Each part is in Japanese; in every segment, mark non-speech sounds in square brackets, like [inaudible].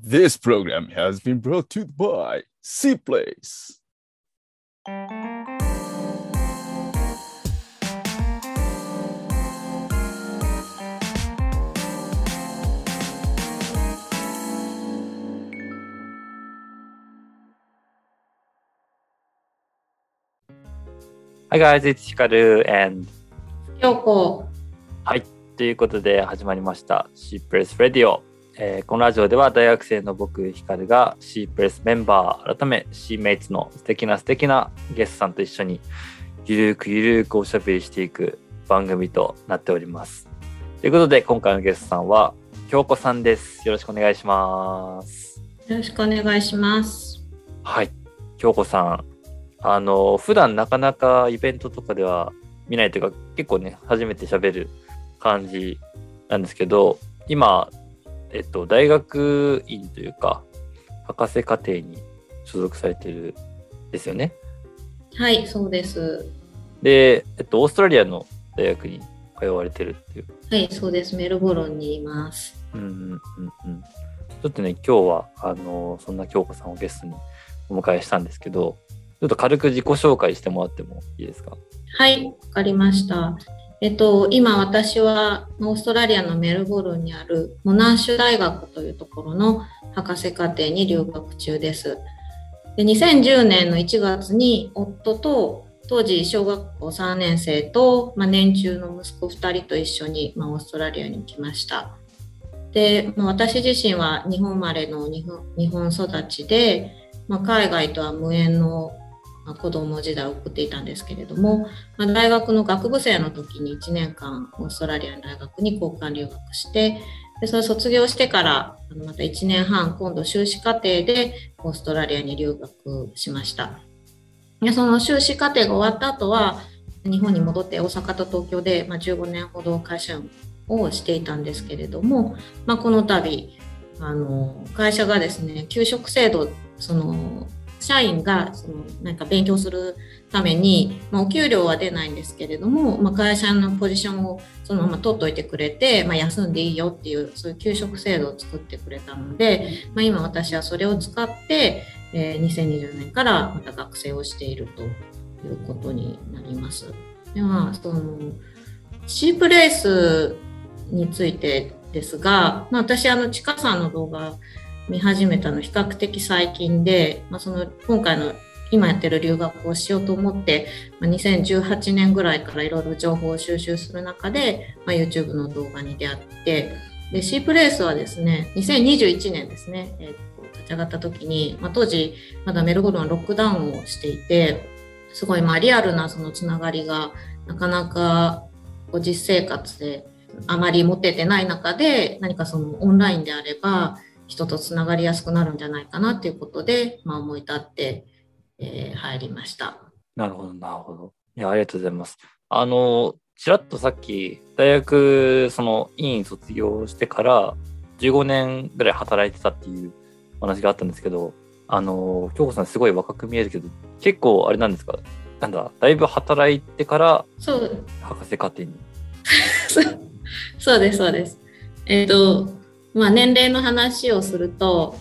This program has been brought to you by C Place. はい、guys, it's ヒカル and 京子はい、ということで始まりました C プレス Radio、 えーこのラジオでは大学生の僕ヒカルが C プレスメンバー改め C メイツの素敵な素敵なゲストさんと一緒にゆるーくゆるーくおしゃべりしていく番組となっております。ということで今回のゲストさんは京子さんです。よろしくお願いします。よろしくお願いします。はい、京子さん、あの普段なかなかイベントとかでは見ないというか、結構ね、初めて喋る感じなんですけど、今、えっと、大学院というか、博士課程に所属されてるんですよね。はい、そうです。で、えっと、オーストラリアの大学に通われてるっていう。はい、そうです。メルボルンにいます。うんうんうんうん。ちょっとね、今日は、あの、そんな京子さんをゲストにお迎えしたんですけど、ちょっと軽く自己紹介してもらってもいいですか？はい、わかりました。えっと、今私はオーストラリアのメルボルンにあるモナッシュ大学というところの博士課程に留学中です。で2010年の1月に夫と当時小学校3年生と、まあ、年中の息子2人と一緒に、まあ、オーストラリアに来ました。で、まあ、私自身は日本生まれの日本育ちで、まあ、海外とは無縁の子供時代を送っていたんですけれども、まあ、大学の学部生の時に1年間オーストラリアの大学に交換留学してでそれ卒業してからまた1年半今度修士課程でオーストラリアに留学しました。でその修士課程が終わった後は日本に戻って大阪と東京で、まあ、15年ほど会社をしていたんですけれども、まあ、この度あの会社がですね給食制度その社員がそのなんか勉強するために、まあ、お給料は出ないんですけれども、まあ、会社のポジションをそのまま取っておいてくれて、まあ、休んでいいよっていうそういう給食制度を作ってくれたので、まあ、今私はそれを使って、えー2020年からまた学生をしているということになります。ではそのシープレースについてですが、まあ、私あのちかさんの動画見始めたの比較的最近で、まあ、その今回の今やってる留学をしようと思って、まあ、2018年ぐらいからいろいろ情報を収集する中で、まあ、YouTube の動画に出会ってでシープレースはですね2021年ですね、えーと立ち上がった時に、まあ、当時まだメルボルンはロックダウンをしていてすごいまあリアルなそのつながりがなかなか実生活であまり持ててない中で何かそのオンラインであれば人とつながりやすくなるんじゃないかなということで、まあ、思い立って、えー入りました。なるほど、なるほど。いや、ありがとうございます。あの、ちらっとさっき、大学、その、院卒業してから、15年ぐらい働いてたっていうお話があったんですけど、あの、京子さんすごい若く見えるけど、結構あれなんですか？なんだ、だいぶ働いてからそう博士課程に。[laughs] そうです、そうです。えっ、と、まあ、年齢の話をすると、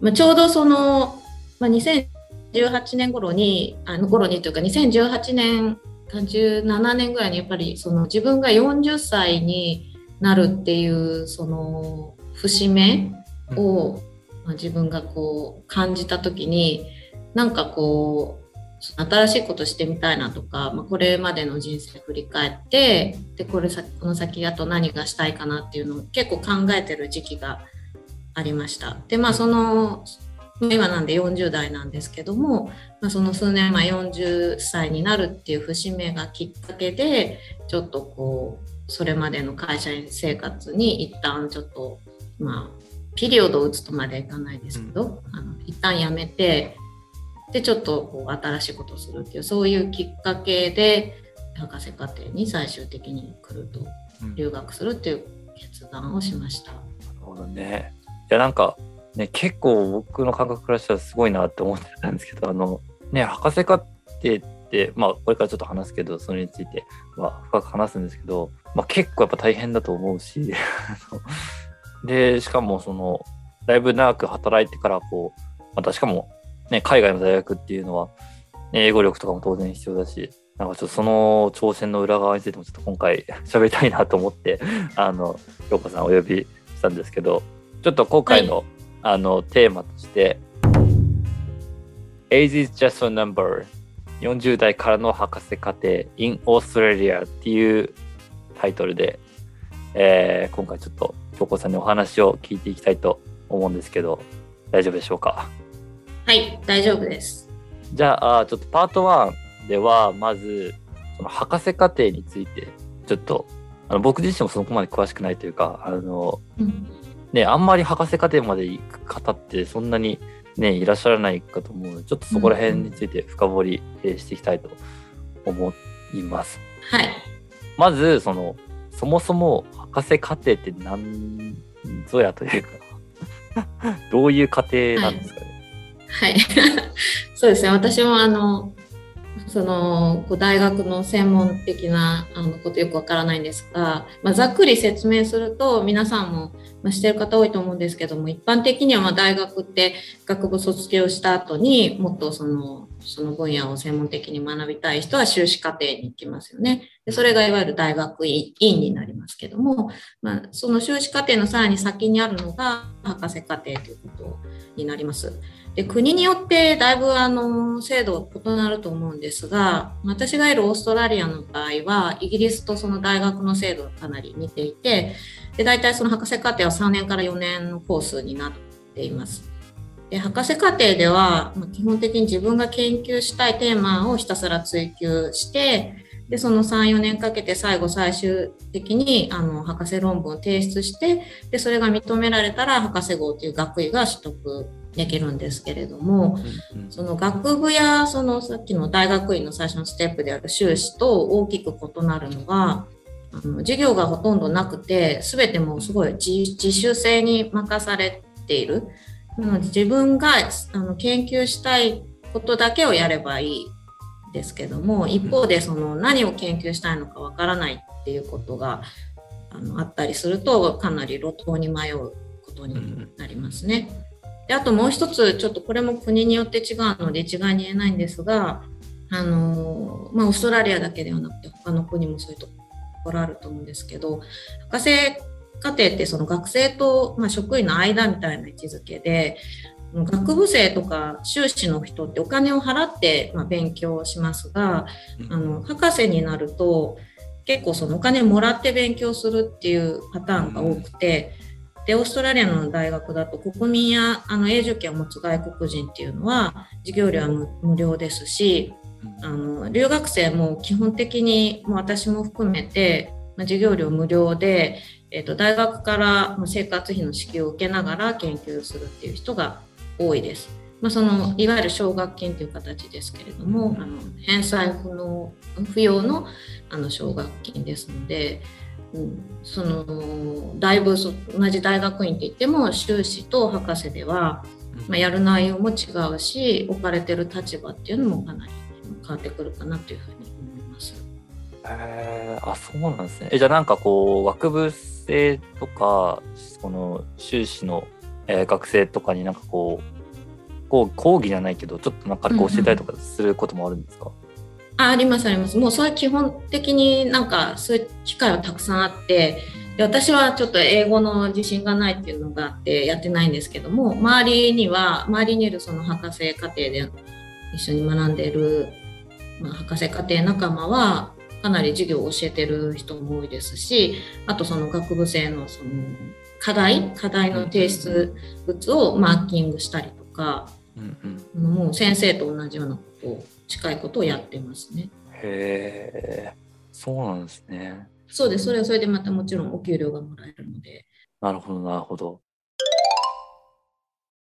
まあ、ちょうどその、まあ、2018年頃に、あの頃にというか、2018年か17年ぐらいにやっぱりその自分が40歳になるっていうその節目を、まあ、自分がこう感じた時になんかこう新しいことしてみたいなとか、まあ、これまでの人生振り返ってでこれさこの先あと何がしたいかなっていうのを結構考えてる時期がありました。でまあその今なんで40代なんですけども、まあ、その数年前40歳になるっていう節目がきっかけでちょっとこうそれまでの会社員生活に一旦ちょっとまあピリオドを打つとまではいかないですけど、あの一旦やめてでちょっとこう新しいことをするっていうそういうきっかけで博士課程に最終的に来るとうん留学するっていう決断をしました。なるほどね。いや、なんか、ね、結構僕の感覚からしたらすごいなって思ってたんですけど、あの、ね、博士課程って、まあ、これからちょっと話すけど、それについては深く話すんですけど、まあ、結構やっぱ大変だと思うし、[laughs] で、しかもその、だいぶ長く働いてからこうまたしかも、ね、海外の大学っていうのは、ね、英語力とかも当然必要だしなんかちょっとその挑戦の裏側についてもちょっと今回 [laughs] 喋りたいなと思ってあの陽子さんお呼びしたんですけどちょっと今回の,、あのテーマとして「Age is just a number」40代からの博士課程 in Australia っていうタイトルで、えー、今回ちょっと京子さんにお話を聞いていきたいと思うんですけど大丈夫でしょうか？はい大丈夫ですじゃあちょっとパート1ではまずその博士課程についてちょっとあの僕自身もそこまで詳しくないというかあの、うん、ねあんまり博士課程まで行く方ってそんなにねいらっしゃらないかと思うのでちょっとそこら辺について深掘りしていきたいと思います。はい。まずそのそもそも博士課程って何ぞやというか [laughs] どういう過程なんですかね？はい、[laughs] そうですね私もあのその大学の専門的なあのことよくわからないんですが、まあ、ざっくり説明すると皆さんも、まあ、してる方多いと思うんですけども一般的にはま大学って学部卒業した後にもっとそのその分野を専門的に学びたい人は修士課程に行きますよね。でそれがいわゆる大学院になりますけども、まあ、その修士課程のさらに先にあるのが博士課程ということになります。で国によってだいぶあの制度は異なると思うんですが私がいるオーストラリアの場合はイギリスとその大学の制度がかなり似ていてで大体その博士課程は3年から4年のコースになっています。で博士課程では、ま基本的に自分が研究したいテーマをひたすら追求してでその34年かけて最後最終的にあの博士論文を提出してでそれが認められたら博士号という学位が取得できるんですけれども、その学部やそのさっきの大学院の最初のステップである修士と大きく異なるのがあの授業がほとんどなくて全てもうすごい自主性に任されている。なので自分があの研究したいことだけをやればいいですけども一方でその何を研究したいのかわからないっていうことがあのあったりするとかなり路頭に迷うことになりますね。であともう一つちょっとこれも国によって違うので一概に言えないんですがあの、まあ、オーストラリアだけではなくて他の国もそういうところあると思うんですけど博士課程ってその学生と、まあ、職員の間みたいな位置づけで学部生とか修士の人ってお金を払って、まあ、勉強しますが、あの博士になると結構そのお金もらって勉強するっていうパターンが多くて、でオーストラリアの大学だと国民やあの永住権を持つ外国人っていうのは授業料は無料ですしあの留学生も基本的にもう私も含めて、まあ、授業料無料で、えーと、大学から生活費の支給を受けながら研究するっていう人が多いです。まあ、そのいわゆる奨学金という形ですけれどもあの返済不能不要のあの奨学金ですので、うん、そのだいぶ同じ大学院って言っても修士と博士では、まあ、やる内容も違うし置かれてる立場っていうのもかなり変わってくるかなというふうに思います。えー、あそうなんですね。えじゃあなんかこう学部生とかこの修士の、えー、学生とかになんかこうこう講義じゃないけどちょっとなんかこう教えたりとかすることもあるんですか、うんうんあありますあります。もうそれ基本的になんかそういう機会はたくさんあってで私はちょっと英語の自信がないっていうのがあってやってないんですけども周りには周りにいるその博士課程で一緒に学んでいる、まあ、博士課程仲間はかなり授業を教えてる人も多いですしあとその学部生のその課題課題の提出物をマーキングしたりとか、うんうん、もう先生と同じようなことを近いことをやってますね。へえ、そうなんですね。そうです。それはそれでまたもちろんお給料がもらえるので。なるほど、なるほど。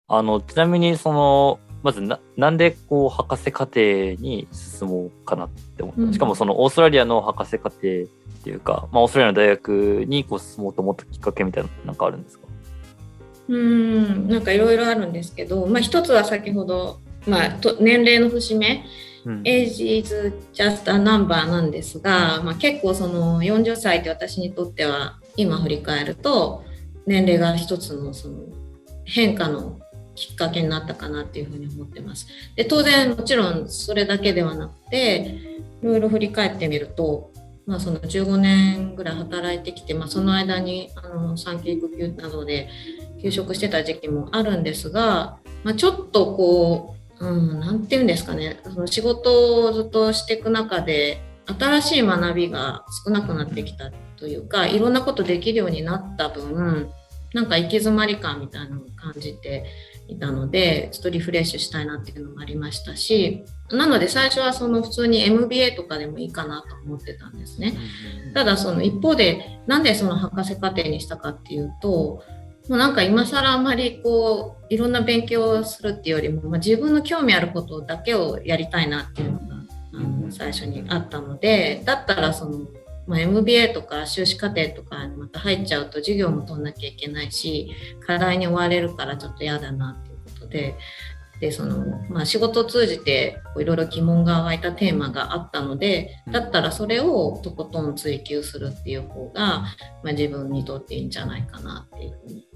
あの、ちなみに、その、まずな、なんでこう、博士課程に進もうかなって思った、うん、しかもそのオーストラリアの博士課程っていうか、まあ、オーストラリアの大学にこう進もうと思ったきっかけみたいな、なんかあるんですか？うんなんかいろいろあるんですけど、まあ、一つは先ほど、まあ、と年齢の節目 Age is just a number なんですが、まあ、結構その40歳って私にとっては今振り返ると年齢が一つのその変化のきっかけになったかなっていうふうに思ってます。で当然もちろんそれだけではなくていろいろ振り返ってみると、まあ、その15年ぐらい働いてきて、まあ、その間にあの産休育休などで休職してた時期もあるんですが、まあ、ちょっとこう、うん、なんて言うんですかね。その仕事をずっとしていく中で新しい学びが少なくなってきたというかいろんなことできるようになった分なんか行き詰まり感みたいなのを感じていたのでちょっとリフレッシュしたいなっていうのもありましたしなので最初はその普通に MBA とかでもいいかなと思ってたんですね。ただその一方でなんでその博士課程にしたかっていうともうなんか今更あまりこういろんな勉強をするっていうよりも、まあ、自分の興味あることだけをやりたいなっていうのがあの最初にあったのでだったらそのまあ、MBA とか修士課程とかにまた入っちゃうと授業も取んなきゃいけないし課題に追われるからちょっと嫌だなっていうことででその、まあ、仕事を通じていろいろ疑問が湧いたテーマがあったのでだったらそれをとことん追求するっていう方が、まあ、自分にとっていいんじゃないかなっていうふうに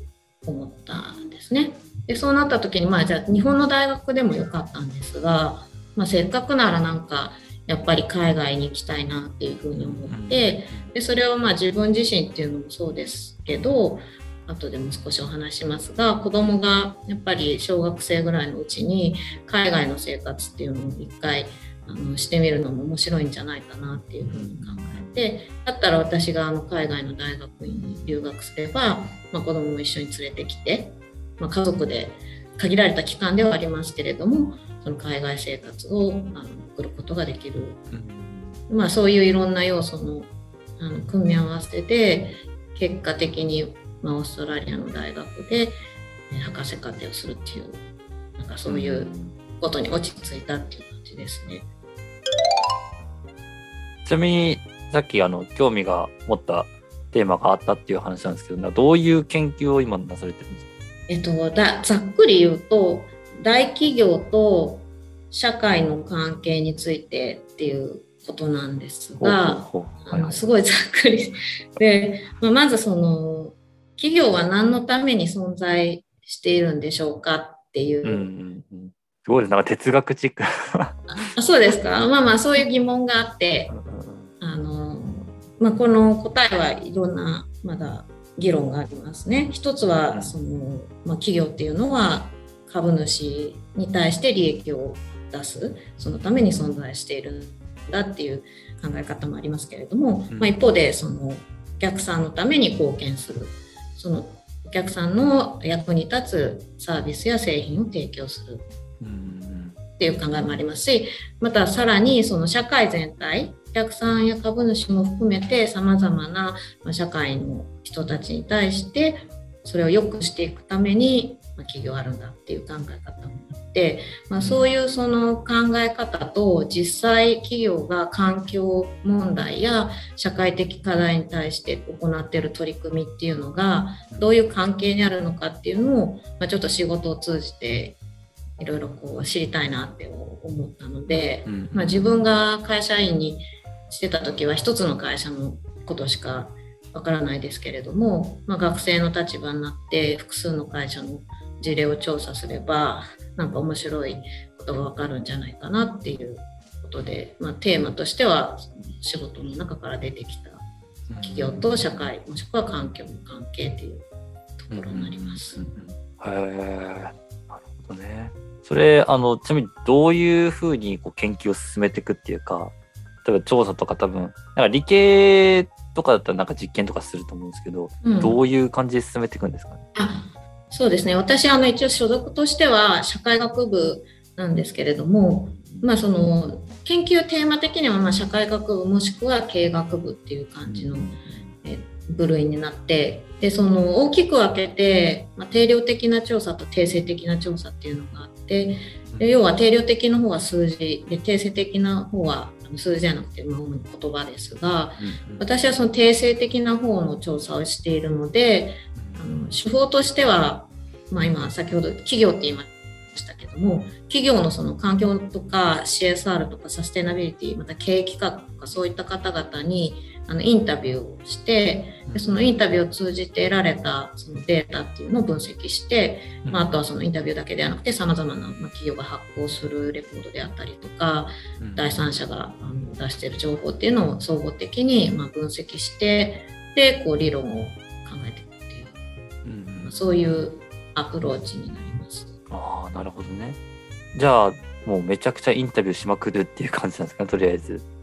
思ったんですね。でそうなった時にまあじゃあ日本の大学でもよかったんですが、まあ、せっかくならなんかやっぱり海外に行きたいなっていうふうに思ってでそれはまあ自分自身っていうのもそうですけど後でも少しお話しますが子供がやっぱり小学生ぐらいのうちに海外の生活っていうのを一回あのしてみるのも面白いんじゃないかなっていうふうに考えてだったら私があの海外の大学院に留学すれば、まあ、子供も一緒に連れてきて、まあ、家族で限られた期間ではありますけれどもその海外生活をあの送ることができる、うん、まあ、そういういろんな要素のあの組み合わせで結果的に、まあ、オーストラリアの大学で博士課程をするっていうなんかそういうことに落ち着いたっていう感じですね。ちなみにさっきあの興味が持ったテーマがあったっていう話なんですけどどういう研究を今なされてるんですか？えっと、だざっくり言うと大企業と社会の関係についてっていうことなんですが、あのすごいざっくりで、[laughs] まあ、まずその企業は何のために存在しているんでしょうかっていう。うんうんうん、すごいなんか哲学チックあそうですか。まあまあそういう疑問があってまあ、この答えはいろんなまだ議論がありますね。一つはその、まあ、企業っていうのは株主に対して利益を出すそのために存在しているんだっていう考え方もありますけれども、まあ、一方でそのお客さんのために貢献するそのお客さんの役に立つサービスや製品を提供するっていう考えもありますしまたさらにその社会全体お客さんや株主も含めてさまざまな社会の人たちに対してそれを良くしていくために企業あるんだっていう考え方もあって、まあ、そういうその考え方と実際企業が環境問題や社会的課題に対して行っている取り組みっていうのがどういう関係にあるのかっていうのを、まあ、ちょっと仕事を通じていろいろこう知りたいなって思ったので、まあ、自分が会社員にしてた時は一つの会社のことしかわからないですけれども、まあ、学生の立場になって複数の会社の事例を調査すればなんか面白いことがわかるんじゃないかなっていうことで、まあ、テーマとしては仕事の中から出てきた企業と社会もしくは環境の関係っていうところになります。へ、えなるほどね。それあのちなみにどういうふうにこう研究を進めていくっていうか例えば調査とか多分なんか理系とかだったらなんか実験とかすると思うんですけど、うん、どういう感じで進めていくんですかね？そうですね。私あの一応所属としては社会学部なんですけれども、まあ、その研究テーマ的にはま社会学部もしくは経営学部っていう感じの、え部類になってでその大きく分けて、まあ、定量的な調査と定性的な調査っていうのがあってで要は定量的の方は数字で定性的な方は数字じゃなくて主に言葉ですが、私はその定性的な方の調査をしているのであの手法としては、まあ、今先ほど企業って言いましたけども企業のその環境とか CSR とかサステナビリティまた経営企画とかそういった方々にあのインタビューをしてでそのインタビューを通じて得られたそのデータっていうのを分析して、まあ、あとはそのインタビューだけではなくてさまざまな企業が発行するレポートであったりとか、第三者があの出している情報っていうのを総合的にま分析してでこう理論を考えていくっていう、うん。そういうアプローチになります。あなるほどね。じゃあもうめちゃくちゃインタビューしまくるっていう感じなんですかとりあえず。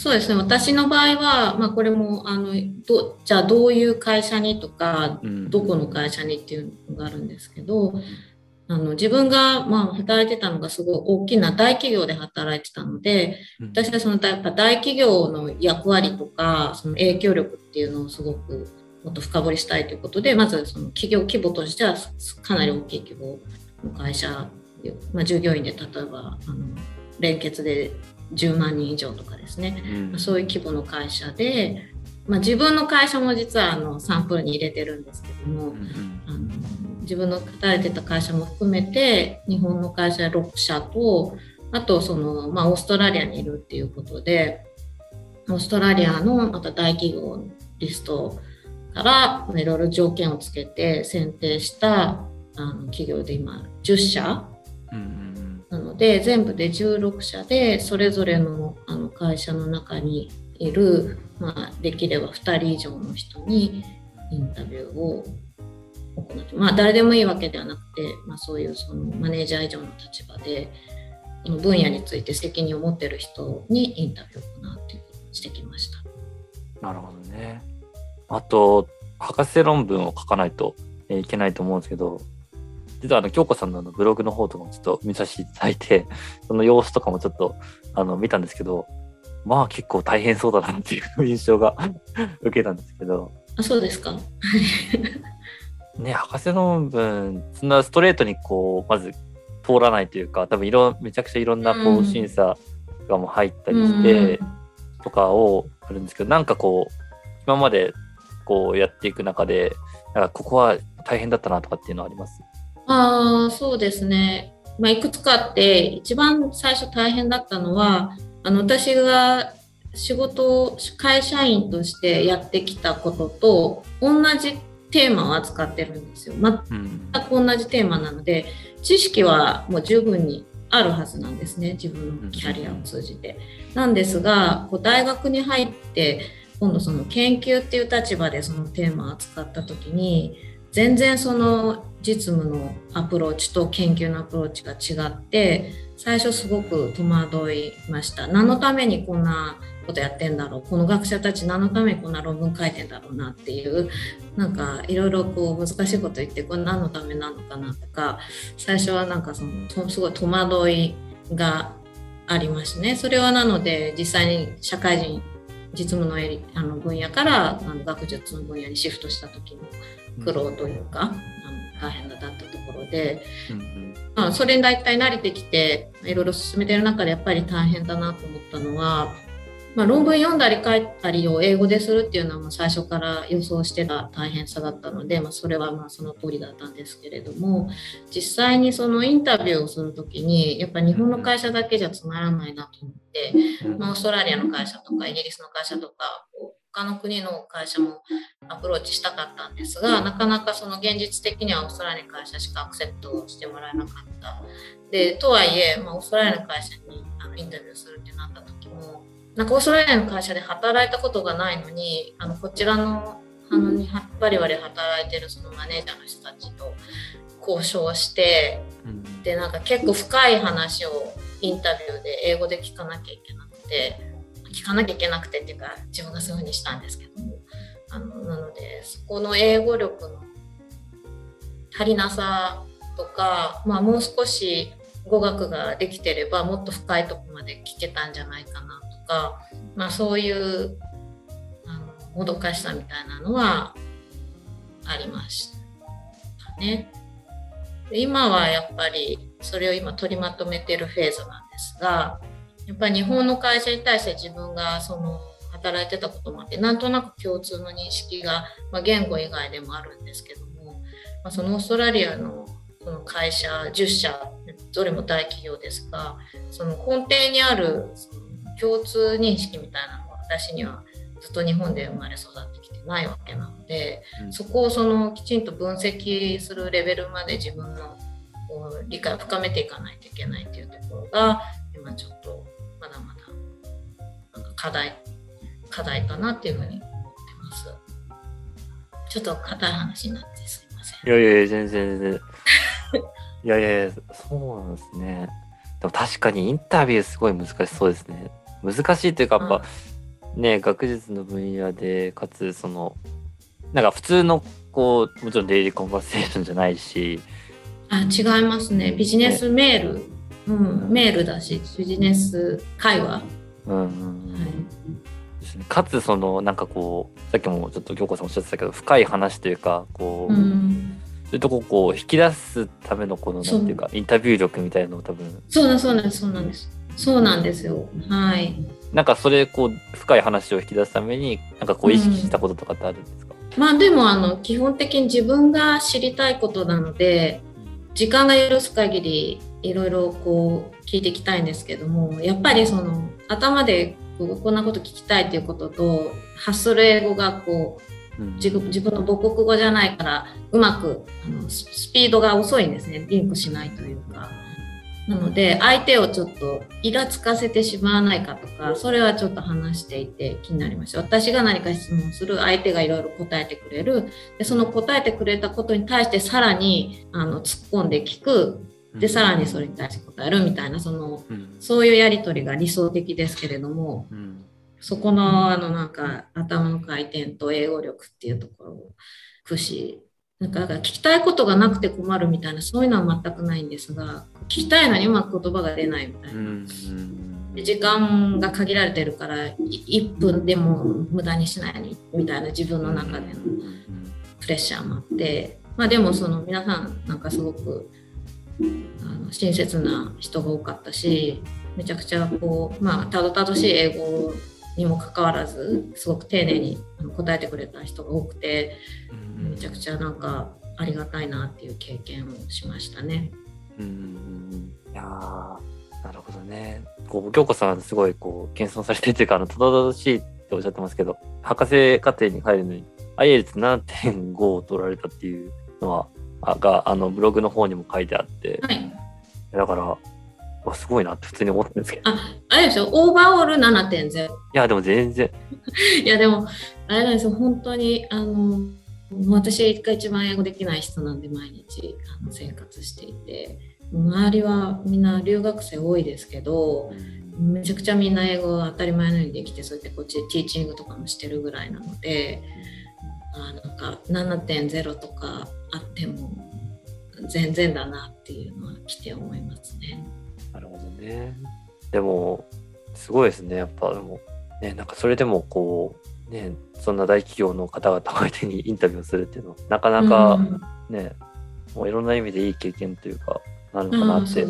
そうですね。私の場合は、まあ、これもあのどじゃあどういう会社にとか、うん、どこの会社にっていうのがあるんですけど、あの自分が、まあ、働いてたのがすごい大きな大企業で働いてたので、私はそのやっぱ大企業の役割とかその影響力っていうのをすごくもっと深掘りしたいということでまずその企業規模としてはかなり大きい規模の会社、まあ、従業員で例えばあの連結で10万人以上とかですね、うん、そういう規模の会社で、まあ、自分の会社も実はあのサンプルに入れてるんですけども、うん、あの自分の働いてた会社も含めて日本の会社6社とあとその、まあ、オーストラリアにいるっていうことでオーストラリアのまた大企業のリストからいろいろ条件をつけて選定したあの企業で今10社、うんで全部で16社でそれぞれのあの会社の中にいる、まあ、できれば2人以上の人にインタビューを行ってまあ誰でもいいわけではなくて、まあ、そういうそのマネージャー以上の立場でこの分野について責任を持ってる人にインタビューを行うっていうことにしてきました。なるほどね。あと博士論文を書かないといけないと思うんですけど実はあの京子さんのブログの方とかもちょっと見させていただいて [laughs] その様子とかもちょっとあの見たんですけどまあ結構大変そうだなっていう印象が [laughs] 受けたんですけど。あそうですか。[laughs] ね博士論文そんなストレートにこうまず通らないというか多分いろめちゃくちゃいろんなこう審査がも入ったりしてとかをあるんですけど、なんかこう今までこうやっていく中でなんかここは大変だったなとかっていうのはあります？あそうですね、まあ、いくつかあって一番最初大変だったのはあの私が仕事を会社員としてやってきたことと同じテーマを扱ってるんですよ。全く同じテーマなので知識はもう十分にあるはずなんですね。自分のキャリアを通じて。なんですがこう大学に入って今度その研究っていう立場でそのテーマを扱った時に全然その実務のアプローチと研究のアプローチが違って最初すごく戸惑いました。何のためにこんなことやってんだろう。この学者たち何のためにこんな論文書いてんだろうなっていうなんかいろいろこう難しいこと言ってこれ何のためなのかなとか最初はなんかそのすごい戸惑いがありましたね。それはなので実際に社会人実務のあの分野からあの学術の分野にシフトした時の苦労というか、大変だったところで、まあ、それに大体慣れてきていろいろ進めてる中でやっぱり大変だなと思ったのは、まあ、論文読んだり書いたりを英語でするっていうのは最初から予想してた大変さだったので、まあ、それはまあその通りだったんですけれども実際にそのインタビューをする時にやっぱ日本の会社だけじゃつまらないなと思って、まあ、オーストラリアの会社とかイギリスの会社とか他の国の会社もアプローチしたかったんですがなかなかその現実的にはオーストラリアの会社しかアクセプトしてもらえなかった。でとはいえ、まあ、オーストラリアの会社にあのインタビューするってなった時もなんかオーストラリアの会社で働いたことがないのにあのこちらのあのにバリバリ働いてるそのマネージャーの人たちと交渉して、でなんか結構深い話をインタビューで英語で聞かなきゃいけなくて。聞かなきゃいけなくてっていうか自分がそういうふうにしたんですけどもあのなのでそこの英語力の足りなさとか、まあ、もう少し語学ができてればもっと深いとこまで聞けたんじゃないかなとか、まあ、そういうあのもどかしさみたいなのはありましたね。今はやっぱりそれを今取りまとめてるフェーズなんですがやっぱり日本の会社に対して自分がその働いてたこともあってなんとなく共通の認識が、まあ、言語以外でもあるんですけども、まあ、そのオーストラリアのその会社10社どれも大企業ですがその根底にある共通認識みたいなのが私にはずっと日本で生まれ育ってきてないわけなので、うん。そこをそのきちんと分析するレベルまで自分の理解を深めていかないといけないっていうところが今ちょっとまだまだなんか課題課題かなっていうふうに思ってます。ちょっと硬い話になってすいません。いやいやいや、全然全然。[laughs] いやいやいや、そうなんですね。でも確かにインタビューすごい難しそうですね。難しいというか、やっぱ、ね、学術の分野で、かつその、なんか普通の、こう、もちろんデイリーコンバーセーションじゃないし、あ違いますね。ビジネスメール、うん、メールだし、ビジネス会話。うんうんうん。はい。かつそのなんかこうさっきもちょっと京子さんおっしゃってたけど深い話というかこう、うん、そういうとこをこう引き出すためのこのなんていうかインタビュー力みたいなのを多分。そうだそうなんですそうなんです。そうなんですよ。はい。なんかそれこう深い話を引き出すためになんかこう意識したこととかってあるんですか、まあでもあの基本的に自分が知りたいことなので時間が許す限りいろいろこう聞いていきたいんですけどもやっぱりその頭でこんなこと聞きたいっていうことと発する英語がこううん。自分の母国語じゃないからうまくあのススピードが遅いんですね。リンクしないというか。なので相手をちょっとイラつかせてしまわないかとかそれはちょっと話していて気になりました私が何か質問する相手がいろいろ答えてくれる。でその答えてくれたことに対してさらにあの突っ込んで聞くでさらにそれに対して答えるみたいなそのうん。そういうやり取りが理想的ですけれどもうん。そこのあのなんか頭の回転と英語力っていうところを駆使なんか聞きたいことがなくて困るみたいなそういうのは全くないんですが聞きたいのにうまく言葉が出ないみたいな。時間が限られてるからい1分でも無駄にしないようにみたいな自分の中でのプレッシャーもあって、まあ、でもその皆さんなんかすごくあの親切な人が多かったしめちゃくちゃこうまあたどたどしい英語にもかかわらずすごく丁寧に答えてくれた人が多くてめちゃくちゃなんかありがたいなっていう経験をしましたね。うんいやなるほどね。こう京子さんすごいこう謙遜されてるというかあのたどたどしいっておっしゃってますけど博士課程に入るのに IELTS7.5 を取られたっていうのはがあのブログの方にも書いてあって。はい、だからわすごいなって普通に思ったんですけど。いああれですよオーバーオール7.0やでも全然。[laughs] いやでもあれなんですよ。本当にあの私が一番英語できない人なんで毎日あの生活していて。周りはみんな留学生多いですけどめちゃくちゃみんな英語が当たり前のようにできてそうやってこっちでティーチングとかもしてるぐらいなのであなんか7.0とかあっても全然だなっていうのは来て思いますね。なるほどね。でも、すごいですね。やっぱ、でも、ね、なんかそれでもこう、ね、そんな大企業の方々相手にインタビューをするっていうのは、なかなうかんね、もういろんな意味でいい経験というか、なるのかなって。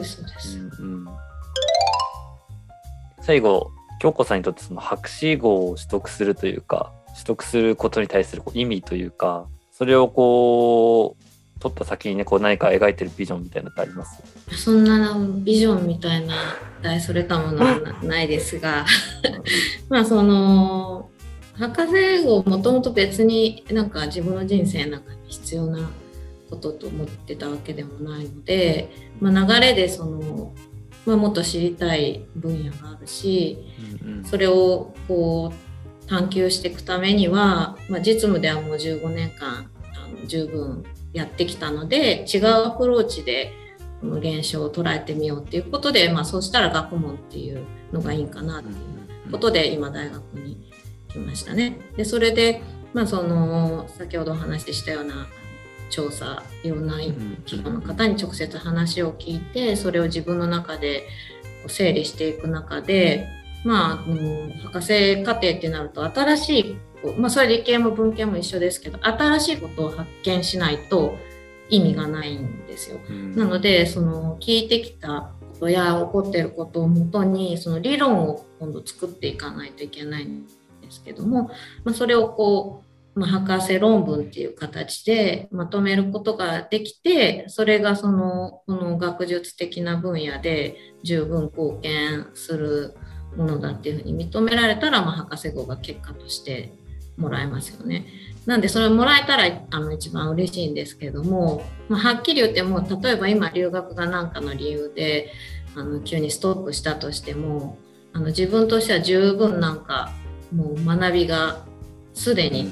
最後、京子さんにとってその博士号を取得するというか、取得することに対するこう意味というか、それをこう、取った先にね、こう何か描いてるビジョンみたいなのってあります？そんなビジョンみたいな大それたものはなないですがまあその博士号もともと別になんか自分の人生の中に必要なことと思ってたわけでもないので、まあ、流れでその、まあ、もっと知りたい分野があるしうんうん。それをこう探求していくためには、まあ、実務ではもう15年間あの十分やってきたので違うアプローチでこの現象を捉えてみようっていうことで、まあ、そうしたら学問っていうのがいいかなっていうことで今大学に来ましたね。でそれで、まあ、その先ほどお話ししたような調査いろんな企業の方に直接話を聞いてそれを自分の中で整理していく中でまあ、あの博士課程ってなると新しいまあ、それ理系も文系も一緒ですけど新しいことを発見しないと意味がないんですよ。うんなのでその聞いてきたことや起こっていることをもとにその理論を今度作っていかないといけないんですけども、まあ、それをこう、まあ、博士論文っていう形でまとめることができてそれがそのこの学術的な分野で十分貢献するものだっていうふうに認められたら、まあ、博士号が結果としてもらえますよね。なんでそれもらえたらあの一番嬉しいんですけども、まあ、はっきり言っても例えば今留学が何かの理由であの急にストップしたとしてもあの自分としては十分なんかもう学びがすでに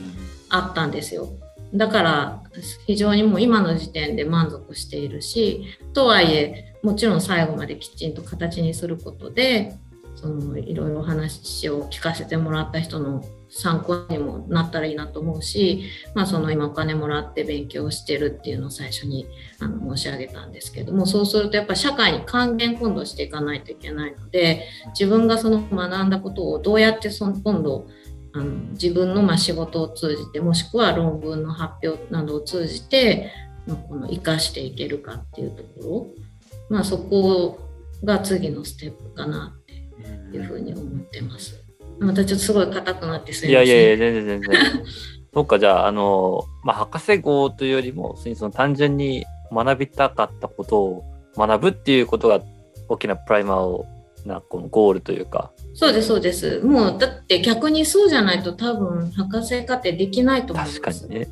あったんですよ。だから非常にもう今の時点で満足しているしとはいえもちろん最後まできちんと形にすることでそのいろいろ話を聞かせてもらった人の参考にもなったらいいなと思うし、まあ、その今お金もらって勉強してるっていうのを最初にあの申し上げたんですけどもそうするとやっぱ社会に還元今度していかないといけないので自分がその学んだことをどうやってその今度あの自分のま仕事を通じてもしくは論文の発表などを通じて、この生かしていけるかっていうところ、まあ、そこが次のステップかないうふうに思ってます。またちょっとすごい硬くなってすいません。いやいやいや、全然全然。[laughs] そっか、じゃあ、あの、まあ、博士号というよりも、その単純に学びたかったことを学ぶっていうことが大きなプライマーなこのゴールというか。そうです、そうです。もう、だって逆にそうじゃないと多分、博士課程できないと思います。確かにね。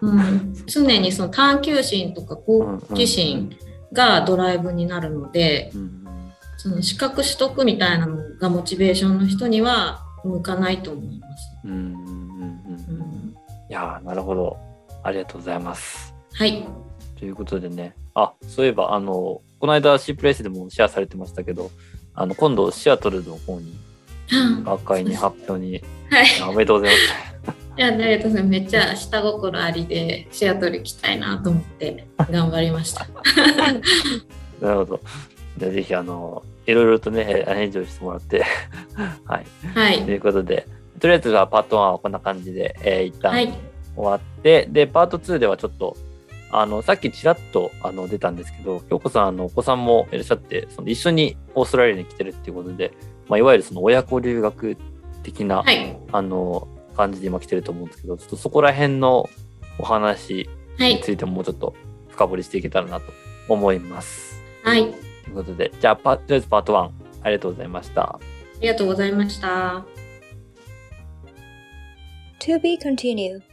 うん、常にその探求心とか好奇心がドライブになるので、うんうんその資格取得みたいなのがモチベーションの人には向かないと思います。うんうんうんうん、いやなるほど。ありがとうございます。はい。ということでね、あそういえばあのこの間シープレイスでもシェアされてましたけど、あの今度シアトルの方に学会に発表に、はい、おめでとうございます。[laughs] いや。めっちゃ下心ありでシアトル行きたいなと思って頑張りました。[laughs] なるほど。じゃぜひあのいろいろとね、返事をしてもらって [laughs] はい。はい。ということで、とりあえずはパート1はこんな感じで、えー、一旦終わって、はい、で、パート2ではちょっと、あの、さっきちらっとあの出たんですけど、京子さん、あの、お子さんもいらっしゃって、その一緒にオーストラリアに来てるっていうことで、まあ、いわゆるその親子留学的な、はい、あの、感じで今来てると思うんですけど、ちょっとそこら辺のお話についてももうちょっと深掘りしていけたらなと思います。はい。ということで、じゃあ、とりあえずパート1、ありがとうございました。ありがとうございました。To be continued.